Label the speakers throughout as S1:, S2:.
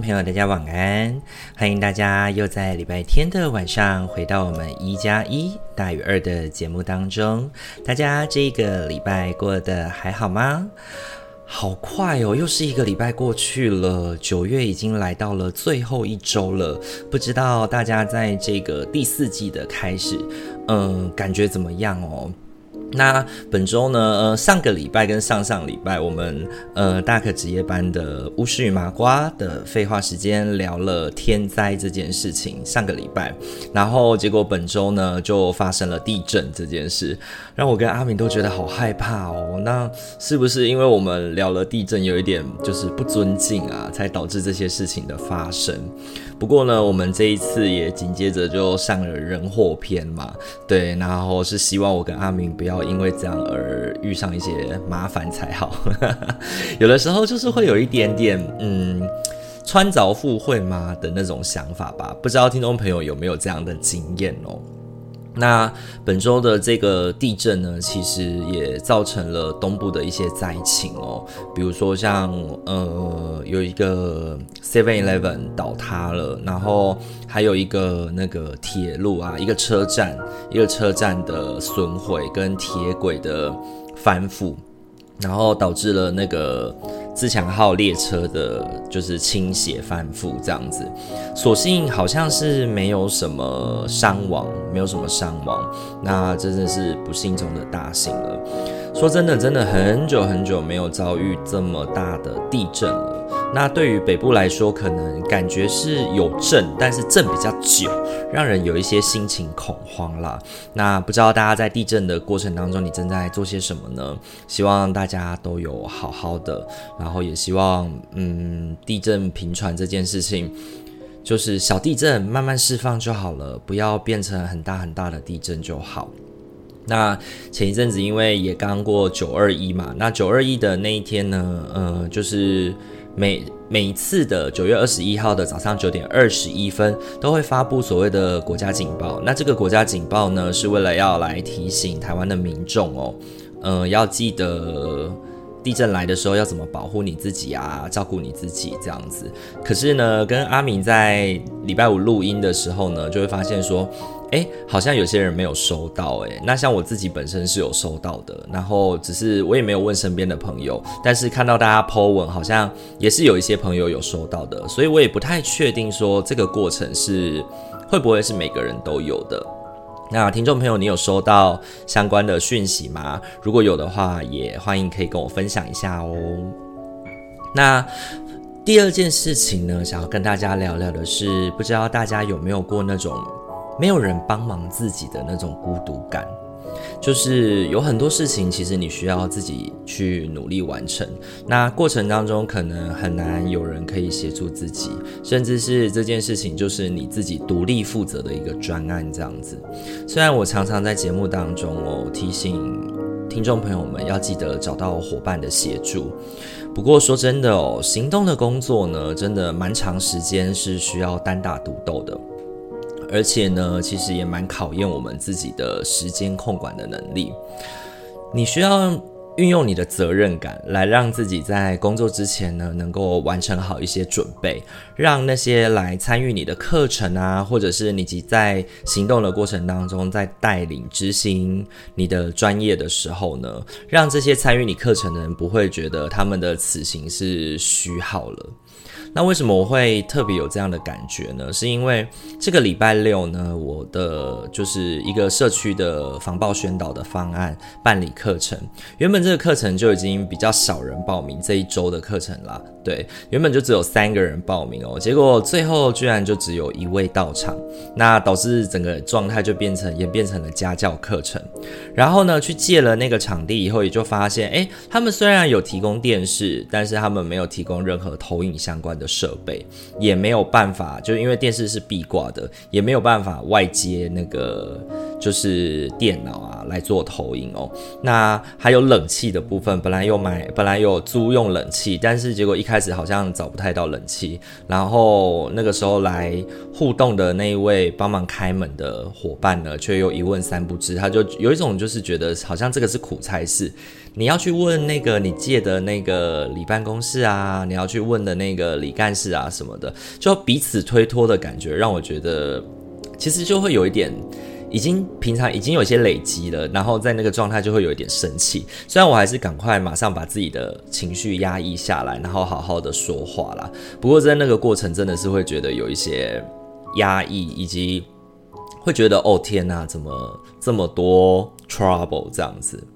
S1: 朋友，大家晚安！欢迎大家又在礼拜天的晚上回到我们一加一大于二的节目当中。大家这个礼拜过得还好吗？好快哦，又是一个礼拜过去了，九月已经来到了最后一周了。不知道大家在这个第四季的开始，嗯，感觉怎么样哦？那本周呢？呃，上个礼拜跟上上礼拜，我们呃大可值夜班的巫师与麻瓜的废话时间聊了天灾这件事情。上个礼拜，然后结果本周呢就发生了地震这件事，让我跟阿明都觉得好害怕哦。那是不是因为我们聊了地震，有一点就是不尊敬啊，才导致这些事情的发生？不过呢，我们这一次也紧接着就上了人祸篇嘛，对，然后是希望我跟阿明不要因为这样而遇上一些麻烦才好。有的时候就是会有一点点，嗯，穿凿附会吗的那种想法吧，不知道听众朋友有没有这样的经验哦？那本周的这个地震呢，其实也造成了东部的一些灾情哦，比如说像呃有一个 Seven Eleven 倒塌了，然后还有一个那个铁路啊，一个车站，一个车站的损毁跟铁轨的翻覆，然后导致了那个。自强号列车的就是倾斜翻覆这样子，所幸好像是没有什么伤亡，没有什么伤亡，那真的是不幸中的大幸了。说真的，真的很久很久没有遭遇这么大的地震了。那对于北部来说，可能感觉是有震，但是震比较久，让人有一些心情恐慌啦。那不知道大家在地震的过程当中，你正在做些什么呢？希望大家都有好好的，然后也希望，嗯，地震频传这件事情，就是小地震慢慢释放就好了，不要变成很大很大的地震就好。那前一阵子因为也刚过九二一嘛，那九二一的那一天呢，呃，就是。每每一次的九月二十一号的早上九点二十一分，都会发布所谓的国家警报。那这个国家警报呢，是为了要来提醒台湾的民众哦，嗯、要记得地震来的时候要怎么保护你自己啊，照顾你自己这样子。可是呢，跟阿敏在礼拜五录音的时候呢，就会发现说。哎，好像有些人没有收到哎，那像我自己本身是有收到的，然后只是我也没有问身边的朋友，但是看到大家 po 文，好像也是有一些朋友有收到的，所以我也不太确定说这个过程是会不会是每个人都有的。那听众朋友，你有收到相关的讯息吗？如果有的话，也欢迎可以跟我分享一下哦。那第二件事情呢，想要跟大家聊聊的是，不知道大家有没有过那种。没有人帮忙自己的那种孤独感，就是有很多事情，其实你需要自己去努力完成。那过程当中，可能很难有人可以协助自己，甚至是这件事情就是你自己独立负责的一个专案这样子。虽然我常常在节目当中哦提醒听众朋友们要记得找到伙伴的协助，不过说真的哦，行动的工作呢，真的蛮长时间是需要单打独斗的。而且呢，其实也蛮考验我们自己的时间控管的能力。你需要运用你的责任感，来让自己在工作之前呢，能够完成好一些准备，让那些来参与你的课程啊，或者是你即在行动的过程当中，在带领执行你的专业的时候呢，让这些参与你课程的人不会觉得他们的此行是虚耗了。那为什么我会特别有这样的感觉呢？是因为这个礼拜六呢，我的就是一个社区的防爆宣导的方案办理课程。原本这个课程就已经比较少人报名这一周的课程啦。对，原本就只有三个人报名哦，结果最后居然就只有一位到场，那导致整个状态就变成演变成了家教课程。然后呢，去借了那个场地以后，也就发现，诶，他们虽然有提供电视，但是他们没有提供任何投影相关的设备，也没有办法，就因为电视是壁挂的，也没有办法外接那个就是电脑啊来做投影哦。那还有冷气的部分，本来有买，本来有租用冷气，但是结果一。开始好像找不太到冷气，然后那个时候来互动的那一位帮忙开门的伙伴呢，却又一问三不知，他就有一种就是觉得好像这个是苦差事，你要去问那个你借的那个李办公室啊，你要去问的那个李干事啊什么的，就彼此推脱的感觉，让我觉得其实就会有一点。已经平常已经有些累积了，然后在那个状态就会有一点生气。虽然我还是赶快马上把自己的情绪压抑下来，然后好好的说话啦。不过在那个过程真的是会觉得有一些压抑，以及会觉得哦天哪，怎么这么多 trouble 这样子。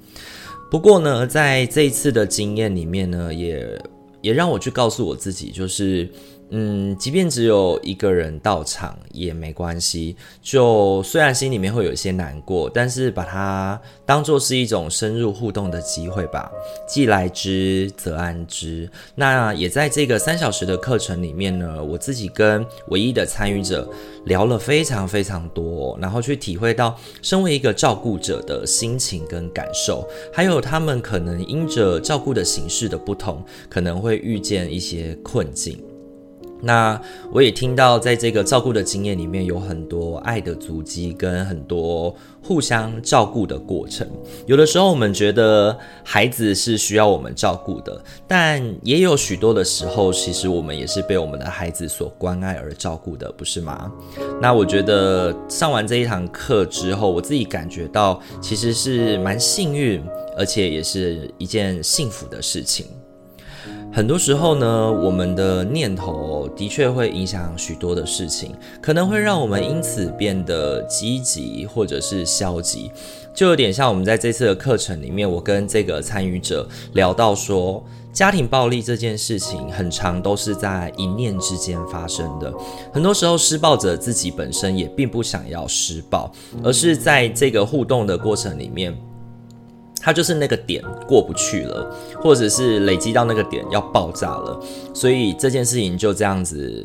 S1: 不过呢，在这一次的经验里面呢，也也让我去告诉我自己，就是。嗯，即便只有一个人到场也没关系。就虽然心里面会有一些难过，但是把它当作是一种深入互动的机会吧。既来之则安之。那也在这个三小时的课程里面呢，我自己跟唯一的参与者聊了非常非常多，然后去体会到身为一个照顾者的心情跟感受，还有他们可能因着照顾的形式的不同，可能会遇见一些困境。那我也听到，在这个照顾的经验里面，有很多爱的足迹，跟很多互相照顾的过程。有的时候，我们觉得孩子是需要我们照顾的，但也有许多的时候，其实我们也是被我们的孩子所关爱而照顾的，不是吗？那我觉得上完这一堂课之后，我自己感觉到其实是蛮幸运，而且也是一件幸福的事情。很多时候呢，我们的念头的确会影响许多的事情，可能会让我们因此变得积极或者是消极，就有点像我们在这次的课程里面，我跟这个参与者聊到说，家庭暴力这件事情，很长都是在一念之间发生的。很多时候，施暴者自己本身也并不想要施暴，而是在这个互动的过程里面。它就是那个点过不去了，或者是累积到那个点要爆炸了，所以这件事情就这样子，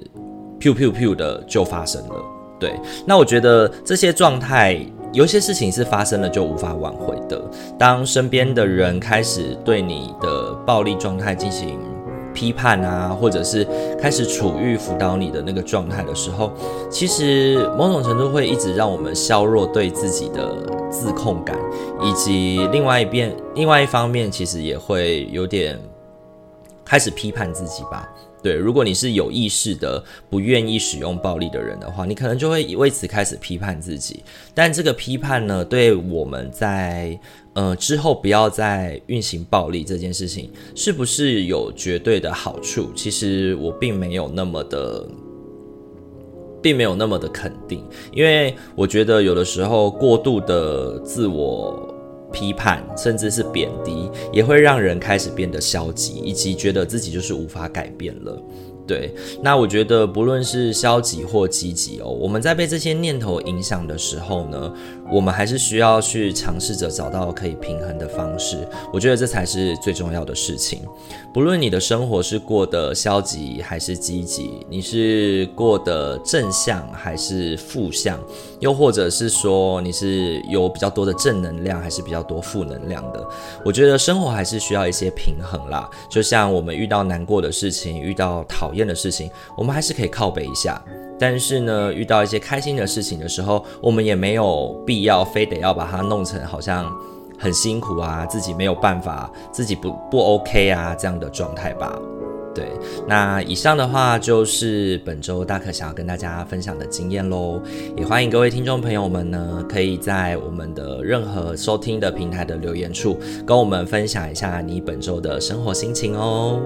S1: 噗噗噗的就发生了。对，那我觉得这些状态，有些事情是发生了就无法挽回的。当身边的人开始对你的暴力状态进行批判啊，或者是开始处于辅导你的那个状态的时候，其实某种程度会一直让我们削弱对自己的自控感，以及另外一边，另外一方面，其实也会有点开始批判自己吧。对，如果你是有意识的不愿意使用暴力的人的话，你可能就会为此开始批判自己。但这个批判呢，对我们在呃之后不要再运行暴力这件事情，是不是有绝对的好处？其实我并没有那么的，并没有那么的肯定，因为我觉得有的时候过度的自我。批判甚至是贬低，也会让人开始变得消极，以及觉得自己就是无法改变了。对，那我觉得不论是消极或积极哦，我们在被这些念头影响的时候呢，我们还是需要去尝试着找到可以平衡的方式。我觉得这才是最重要的事情。不论你的生活是过得消极还是积极，你是过得正向还是负向，又或者是说你是有比较多的正能量还是比较多负能量的，我觉得生活还是需要一些平衡啦。就像我们遇到难过的事情，遇到讨厌的事情，我们还是可以靠北一下。但是呢，遇到一些开心的事情的时候，我们也没有必要非得要把它弄成好像很辛苦啊，自己没有办法，自己不不 OK 啊这样的状态吧。对，那以上的话就是本周大可想要跟大家分享的经验喽。也欢迎各位听众朋友们呢，可以在我们的任何收听的平台的留言处，跟我们分享一下你本周的生活心情哦。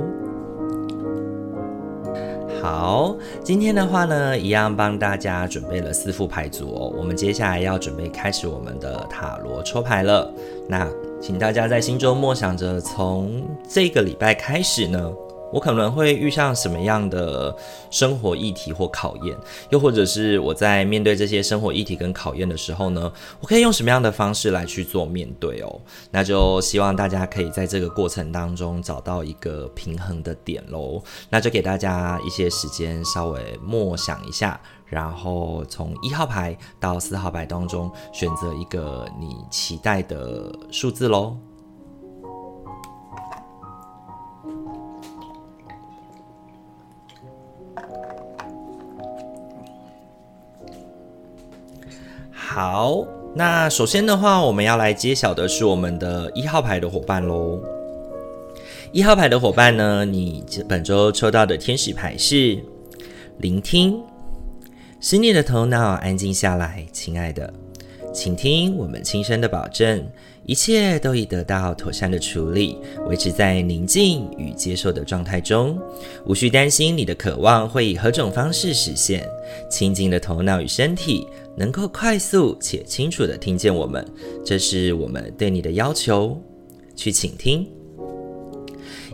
S1: 好，今天的话呢，一样帮大家准备了四副牌组哦。我们接下来要准备开始我们的塔罗抽牌了。那请大家在心中默想着，从这个礼拜开始呢，我可能会遇上什么样的生活议题或考验，又或者是我在面对这些生活议题跟考验的时候呢，我可以用什么样的方式来去做面对哦？那就希望大家可以在这个过程当中找到一个平衡的点喽。那就给大家一些时间，稍微默想一下，然后从一号牌到四号牌当中选择一个你期待的数字喽。好，那首先的话，我们要来揭晓的是我们的一号牌的伙伴喽。一号牌的伙伴呢，你本周抽到的天使牌是聆听，使你的头脑安静下来，亲爱的，请听我们轻声的保证。一切都已得到妥善的处理，维持在宁静与接受的状态中，无需担心你的渴望会以何种方式实现。清静的头脑与身体能够快速且清楚地听见我们，这是我们对你的要求。去倾听。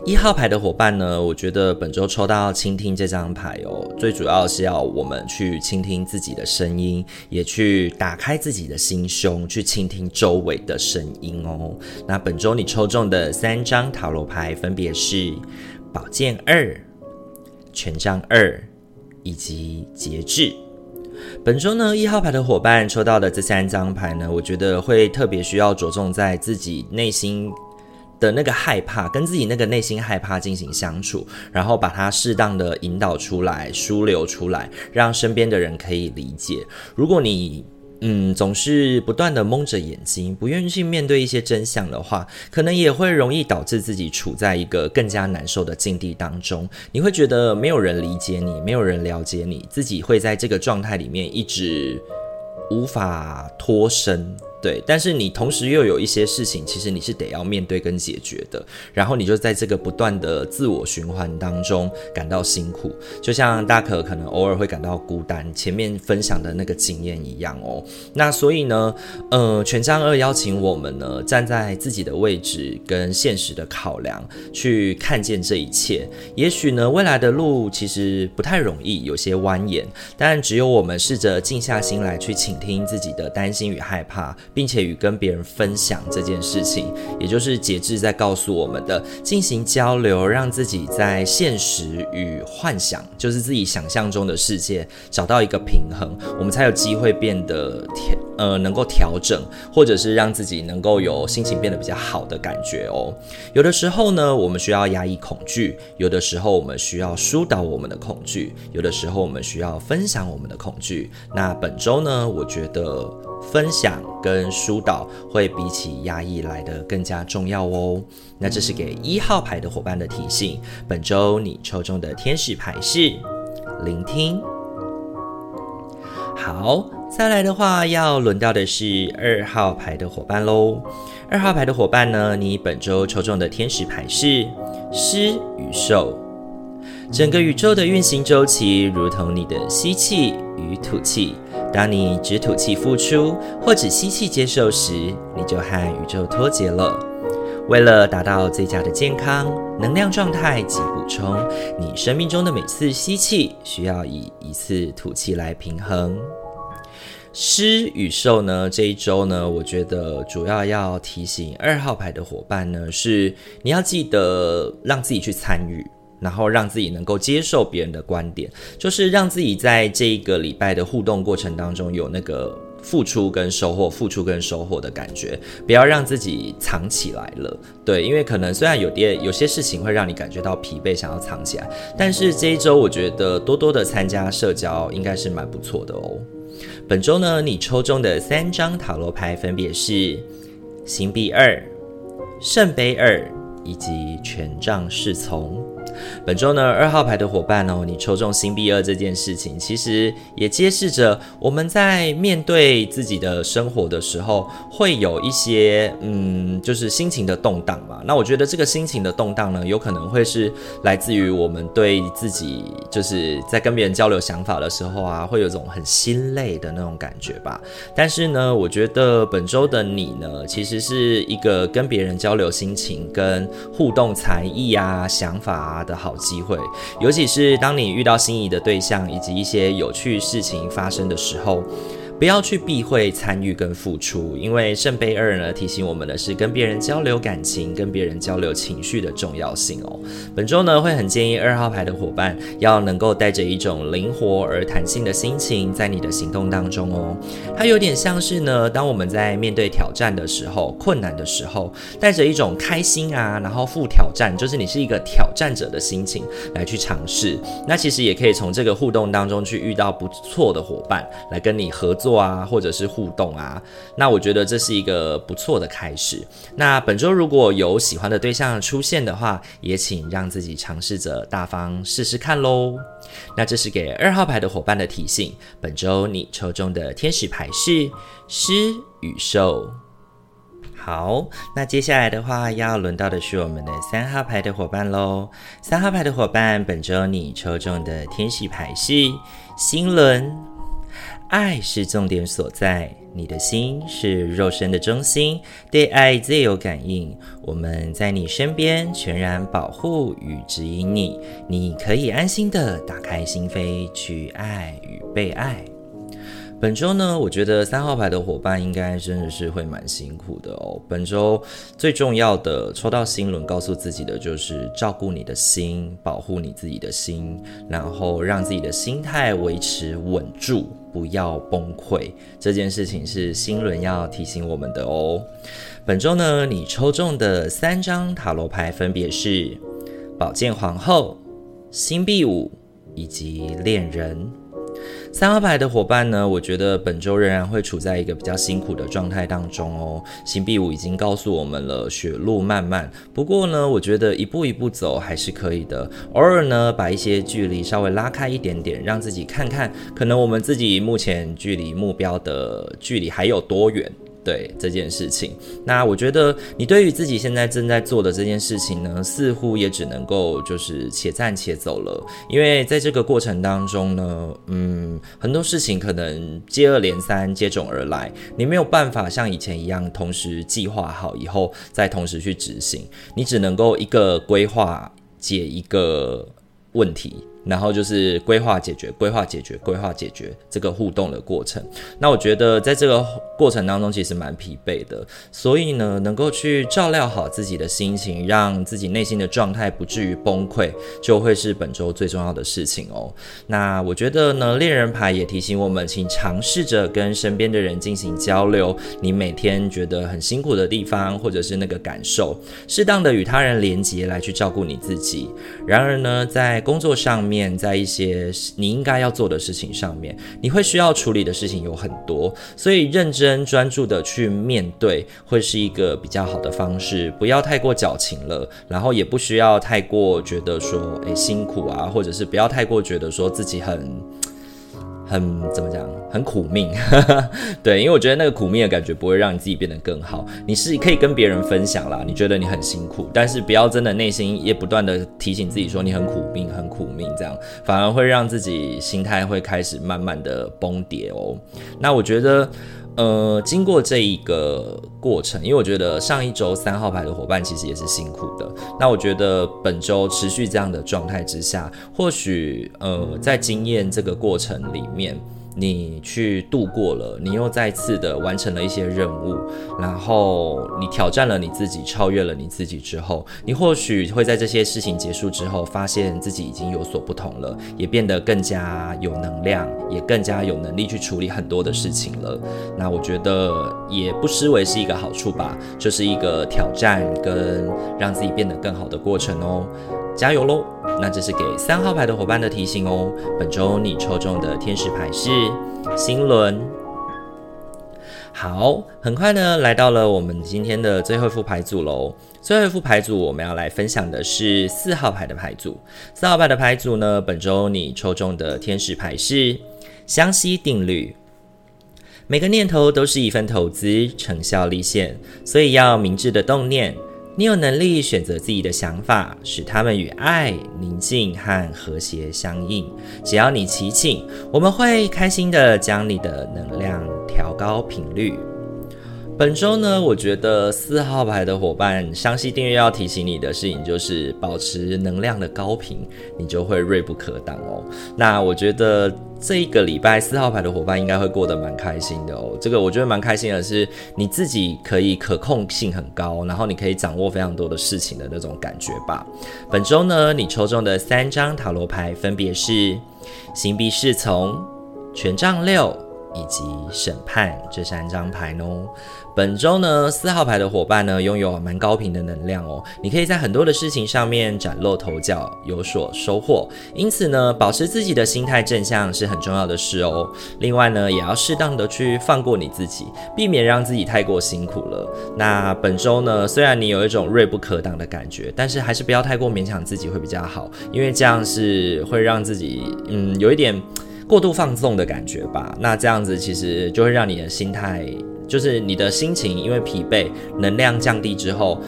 S1: 一号牌的伙伴呢，我觉得本周抽到倾听这张牌哦，最主要是要我们去倾听自己的声音，也去打开自己的心胸，去倾听周围的声音哦。那本周你抽中的三张塔罗牌分别是宝剑二、权杖二以及节制。本周呢，一号牌的伙伴抽到的这三张牌呢，我觉得会特别需要着重在自己内心。的那个害怕，跟自己那个内心害怕进行相处，然后把它适当的引导出来、疏流出来，让身边的人可以理解。如果你嗯总是不断的蒙着眼睛，不愿意去面对一些真相的话，可能也会容易导致自己处在一个更加难受的境地当中。你会觉得没有人理解你，没有人了解你，自己会在这个状态里面一直无法脱身。对，但是你同时又有一些事情，其实你是得要面对跟解决的，然后你就在这个不断的自我循环当中感到辛苦，就像大可可能偶尔会感到孤单，前面分享的那个经验一样哦。那所以呢，呃，权杖二邀请我们呢，站在自己的位置跟现实的考量去看见这一切。也许呢，未来的路其实不太容易，有些蜿蜒，但只有我们试着静下心来去倾听自己的担心与害怕。并且与跟别人分享这件事情，也就是节制在告诉我们的，进行交流，让自己在现实与幻想，就是自己想象中的世界找到一个平衡，我们才有机会变得调呃能够调整，或者是让自己能够有心情变得比较好的感觉哦。有的时候呢，我们需要压抑恐惧；有的时候我们需要疏导我们的恐惧；有的时候我们需要分享我们的恐惧。那本周呢，我觉得。分享跟疏导会比起压抑来得更加重要哦。那这是给一号牌的伙伴的提醒。本周你抽中的天使牌是聆听。好，再来的话要轮到的是二号牌的伙伴喽。二号牌的伙伴呢，你本周抽中的天使牌是狮与兽。整个宇宙的运行周期如同你的吸气与吐气。当你只吐气付出，或只吸气接受时，你就和宇宙脱节了。为了达到最佳的健康、能量状态及补充，你生命中的每次吸气需要以一次吐气来平衡。施与受呢，这一周呢，我觉得主要要提醒二号牌的伙伴呢，是你要记得让自己去参与。然后让自己能够接受别人的观点，就是让自己在这一个礼拜的互动过程当中有那个付出跟收获、付出跟收获的感觉，不要让自己藏起来了。对，因为可能虽然有点有些事情会让你感觉到疲惫，想要藏起来，但是这一周我觉得多多的参加社交应该是蛮不错的哦。本周呢，你抽中的三张塔罗牌分别是星币二、圣杯二以及权杖侍从。本周呢，二号牌的伙伴哦，你抽中星币二这件事情，其实也揭示着我们在面对自己的生活的时候，会有一些嗯，就是心情的动荡嘛。那我觉得这个心情的动荡呢，有可能会是来自于我们对自己，就是在跟别人交流想法的时候啊，会有种很心累的那种感觉吧。但是呢，我觉得本周的你呢，其实是一个跟别人交流心情跟互动才艺啊、想法啊的好机会，尤其是当你遇到心仪的对象以及一些有趣事情发生的时候。不要去避讳参与跟付出，因为圣杯二呢，提醒我们的是跟别人交流感情、跟别人交流情绪的重要性哦。本周呢，会很建议二号牌的伙伴要能够带着一种灵活而弹性的心情在你的行动当中哦。它有点像是呢，当我们在面对挑战的时候、困难的时候，带着一种开心啊，然后赴挑战，就是你是一个挑战者的心情来去尝试。那其实也可以从这个互动当中去遇到不错的伙伴来跟你合作。做啊，或者是互动啊，那我觉得这是一个不错的开始。那本周如果有喜欢的对象出现的话，也请让自己尝试着大方试试看喽。那这是给二号牌的伙伴的提醒。本周你抽中的天使牌是狮与兽。好，那接下来的话要轮到的是我们的三号牌的伙伴喽。三号牌的伙伴，本周你抽中的天使牌是星轮。爱是重点所在，你的心是肉身的中心，对爱最有感应。我们在你身边，全然保护与指引你，你可以安心的打开心扉，去爱与被爱。本周呢，我觉得三号牌的伙伴应该真的是会蛮辛苦的哦。本周最重要的抽到心轮，告诉自己的就是照顾你的心，保护你自己的心，然后让自己的心态维持稳住，不要崩溃。这件事情是心轮要提醒我们的哦。本周呢，你抽中的三张塔罗牌分别是宝剑皇后、星币五以及恋人。三号牌的伙伴呢，我觉得本周仍然会处在一个比较辛苦的状态当中哦。星币五已经告诉我们了，雪路漫漫。不过呢，我觉得一步一步走还是可以的。偶尔呢，把一些距离稍微拉开一点点，让自己看看，可能我们自己目前距离目标的距离还有多远。对这件事情，那我觉得你对于自己现在正在做的这件事情呢，似乎也只能够就是且战且走了，因为在这个过程当中呢，嗯，很多事情可能接二连三接踵而来，你没有办法像以前一样同时计划好以后再同时去执行，你只能够一个规划解一个问题。然后就是规划解决，规划解决，规划解决这个互动的过程。那我觉得在这个过程当中其实蛮疲惫的，所以呢，能够去照料好自己的心情，让自己内心的状态不至于崩溃，就会是本周最重要的事情哦。那我觉得呢，恋人牌也提醒我们，请尝试着跟身边的人进行交流，你每天觉得很辛苦的地方，或者是那个感受，适当的与他人连接来去照顾你自己。然而呢，在工作上面，在一些你应该要做的事情上面，你会需要处理的事情有很多，所以认真专注的去面对会是一个比较好的方式，不要太过矫情了，然后也不需要太过觉得说，诶，辛苦啊，或者是不要太过觉得说自己很。很怎么讲？很苦命，对，因为我觉得那个苦命的感觉不会让你自己变得更好。你是可以跟别人分享啦，你觉得你很辛苦，但是不要真的内心也不断的提醒自己说你很苦命，很苦命，这样反而会让自己心态会开始慢慢的崩跌哦。那我觉得。呃，经过这一个过程，因为我觉得上一周三号牌的伙伴其实也是辛苦的。那我觉得本周持续这样的状态之下，或许呃，在经验这个过程里面。你去度过了，你又再次的完成了一些任务，然后你挑战了你自己，超越了你自己之后，你或许会在这些事情结束之后，发现自己已经有所不同了，也变得更加有能量，也更加有能力去处理很多的事情了。那我觉得也不失为是一个好处吧，就是一个挑战跟让自己变得更好的过程哦。加油喽！那这是给三号牌的伙伴的提醒哦。本周你抽中的天使牌是星轮。好，很快呢，来到了我们今天的最后一副牌组喽。最后一副牌组，我们要来分享的是四号牌的牌组。四号牌的牌组呢，本周你抽中的天使牌是相吸定律。每个念头都是一份投资，成效立现，所以要明智的动念。你有能力选择自己的想法，使他们与爱、宁静和和谐相应。只要你祈请，我们会开心的将你的能量调高频率。本周呢，我觉得四号牌的伙伴，相吸定律要提醒你的事情就是保持能量的高频，你就会锐不可挡哦。那我觉得这一个礼拜四号牌的伙伴应该会过得蛮开心的哦。这个我觉得蛮开心的是，你自己可以可控性很高，然后你可以掌握非常多的事情的那种感觉吧。本周呢，你抽中的三张塔罗牌分别是星币侍从、权杖六。以及审判这三张牌哦。本周呢，四号牌的伙伴呢，拥有蛮高频的能量哦。你可以在很多的事情上面崭露头角，有所收获。因此呢，保持自己的心态正向是很重要的事哦。另外呢，也要适当的去放过你自己，避免让自己太过辛苦了。那本周呢，虽然你有一种锐不可挡的感觉，但是还是不要太过勉强自己会比较好，因为这样是会让自己嗯有一点。过度放纵的感觉吧，那这样子其实就会让你的心态，就是你的心情因为疲惫，能量降低之后。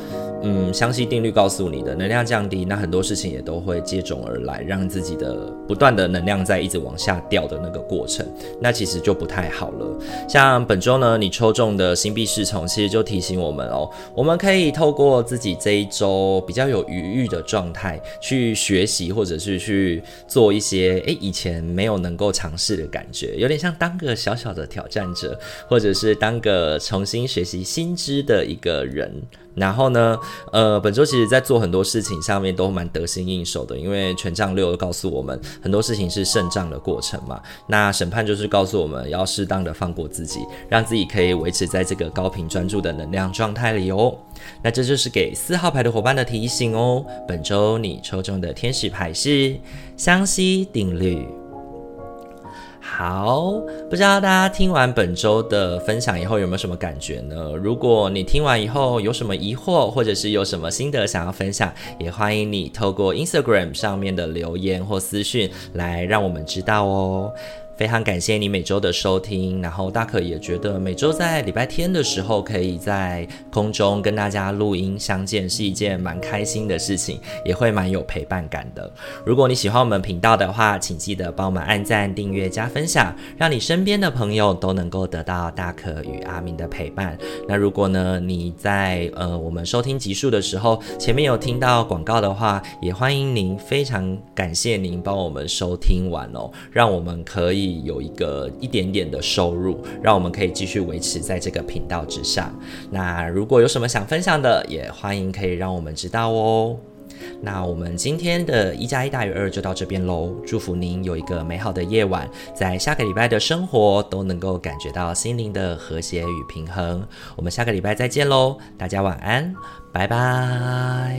S1: 嗯，相吸定律告诉你的能量降低，那很多事情也都会接踵而来，让自己的不断的能量在一直往下掉的那个过程，那其实就不太好了。像本周呢，你抽中的星币侍从，其实就提醒我们哦，我们可以透过自己这一周比较有余裕的状态去学习，或者是去做一些诶以前没有能够尝试的感觉，有点像当个小小的挑战者，或者是当个重新学习新知的一个人。然后呢，呃，本周其实在做很多事情上面都蛮得心应手的，因为权杖六告诉我们很多事情是胜仗的过程嘛。那审判就是告诉我们要适当的放过自己，让自己可以维持在这个高频专注的能量状态里哦。那这就是给四号牌的伙伴的提醒哦。本周你抽中的天使牌是相西定律。好，不知道大家听完本周的分享以后有没有什么感觉呢？如果你听完以后有什么疑惑，或者是有什么心得想要分享，也欢迎你透过 Instagram 上面的留言或私讯来让我们知道哦。非常感谢你每周的收听，然后大可也觉得每周在礼拜天的时候可以在空中跟大家录音相见是一件蛮开心的事情，也会蛮有陪伴感的。如果你喜欢我们频道的话，请记得帮我们按赞、订阅、加分享，让你身边的朋友都能够得到大可与阿明的陪伴。那如果呢，你在呃我们收听集数的时候，前面有听到广告的话，也欢迎您，非常感谢您帮我们收听完哦，让我们可以有一个一点点的收入，让我们可以继续维持在这个频道之上。那如果有什么想分享的，也欢迎可以让我们知道哦。那我们今天的一加一大于二就到这边喽。祝福您有一个美好的夜晚，在下个礼拜的生活都能够感觉到心灵的和谐与平衡。我们下个礼拜再见喽，大家晚安，拜拜。